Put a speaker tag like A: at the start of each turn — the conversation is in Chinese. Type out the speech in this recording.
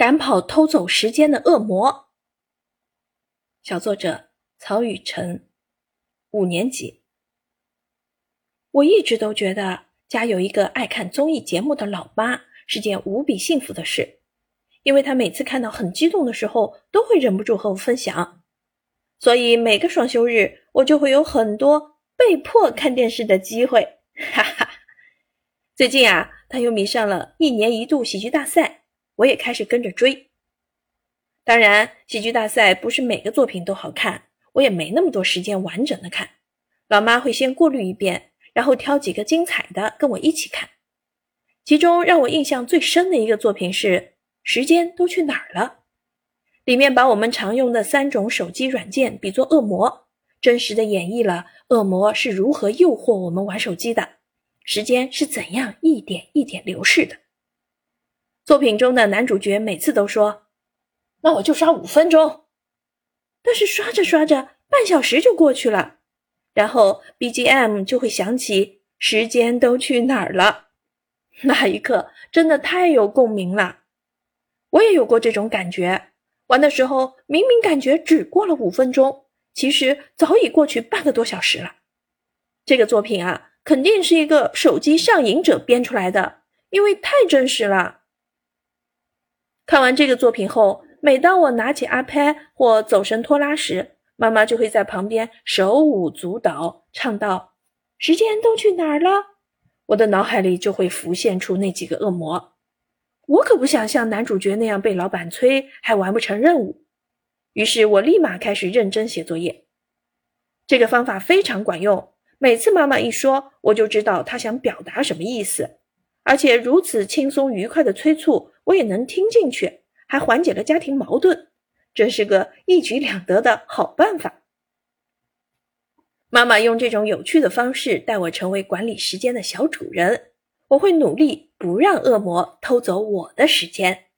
A: 赶跑偷走时间的恶魔。小作者曹雨辰，五年级。我一直都觉得家有一个爱看综艺节目的老妈是件无比幸福的事，因为她每次看到很激动的时候，都会忍不住和我分享。所以每个双休日，我就会有很多被迫看电视的机会。哈哈，最近啊，她又迷上了一年一度喜剧大赛。我也开始跟着追。当然，喜剧大赛不是每个作品都好看，我也没那么多时间完整的看。老妈会先过滤一遍，然后挑几个精彩的跟我一起看。其中让我印象最深的一个作品是《时间都去哪儿了》，里面把我们常用的三种手机软件比作恶魔，真实的演绎了恶魔是如何诱惑我们玩手机的，时间是怎样一点一点流逝的。作品中的男主角每次都说：“那我就刷五分钟。”但是刷着刷着，半小时就过去了，然后 BGM 就会响起，时间都去哪儿了？那一刻真的太有共鸣了。我也有过这种感觉，玩的时候明明感觉只过了五分钟，其实早已过去半个多小时了。这个作品啊，肯定是一个手机上瘾者编出来的，因为太真实了。看完这个作品后，每当我拿起阿拍或走神拖拉时，妈妈就会在旁边手舞足蹈，唱道：“时间都去哪儿了？”我的脑海里就会浮现出那几个恶魔。我可不想像男主角那样被老板催，还完不成任务。于是我立马开始认真写作业。这个方法非常管用，每次妈妈一说，我就知道她想表达什么意思。而且如此轻松愉快的催促，我也能听进去，还缓解了家庭矛盾，这是个一举两得的好办法。妈妈用这种有趣的方式带我成为管理时间的小主人，我会努力不让恶魔偷走我的时间。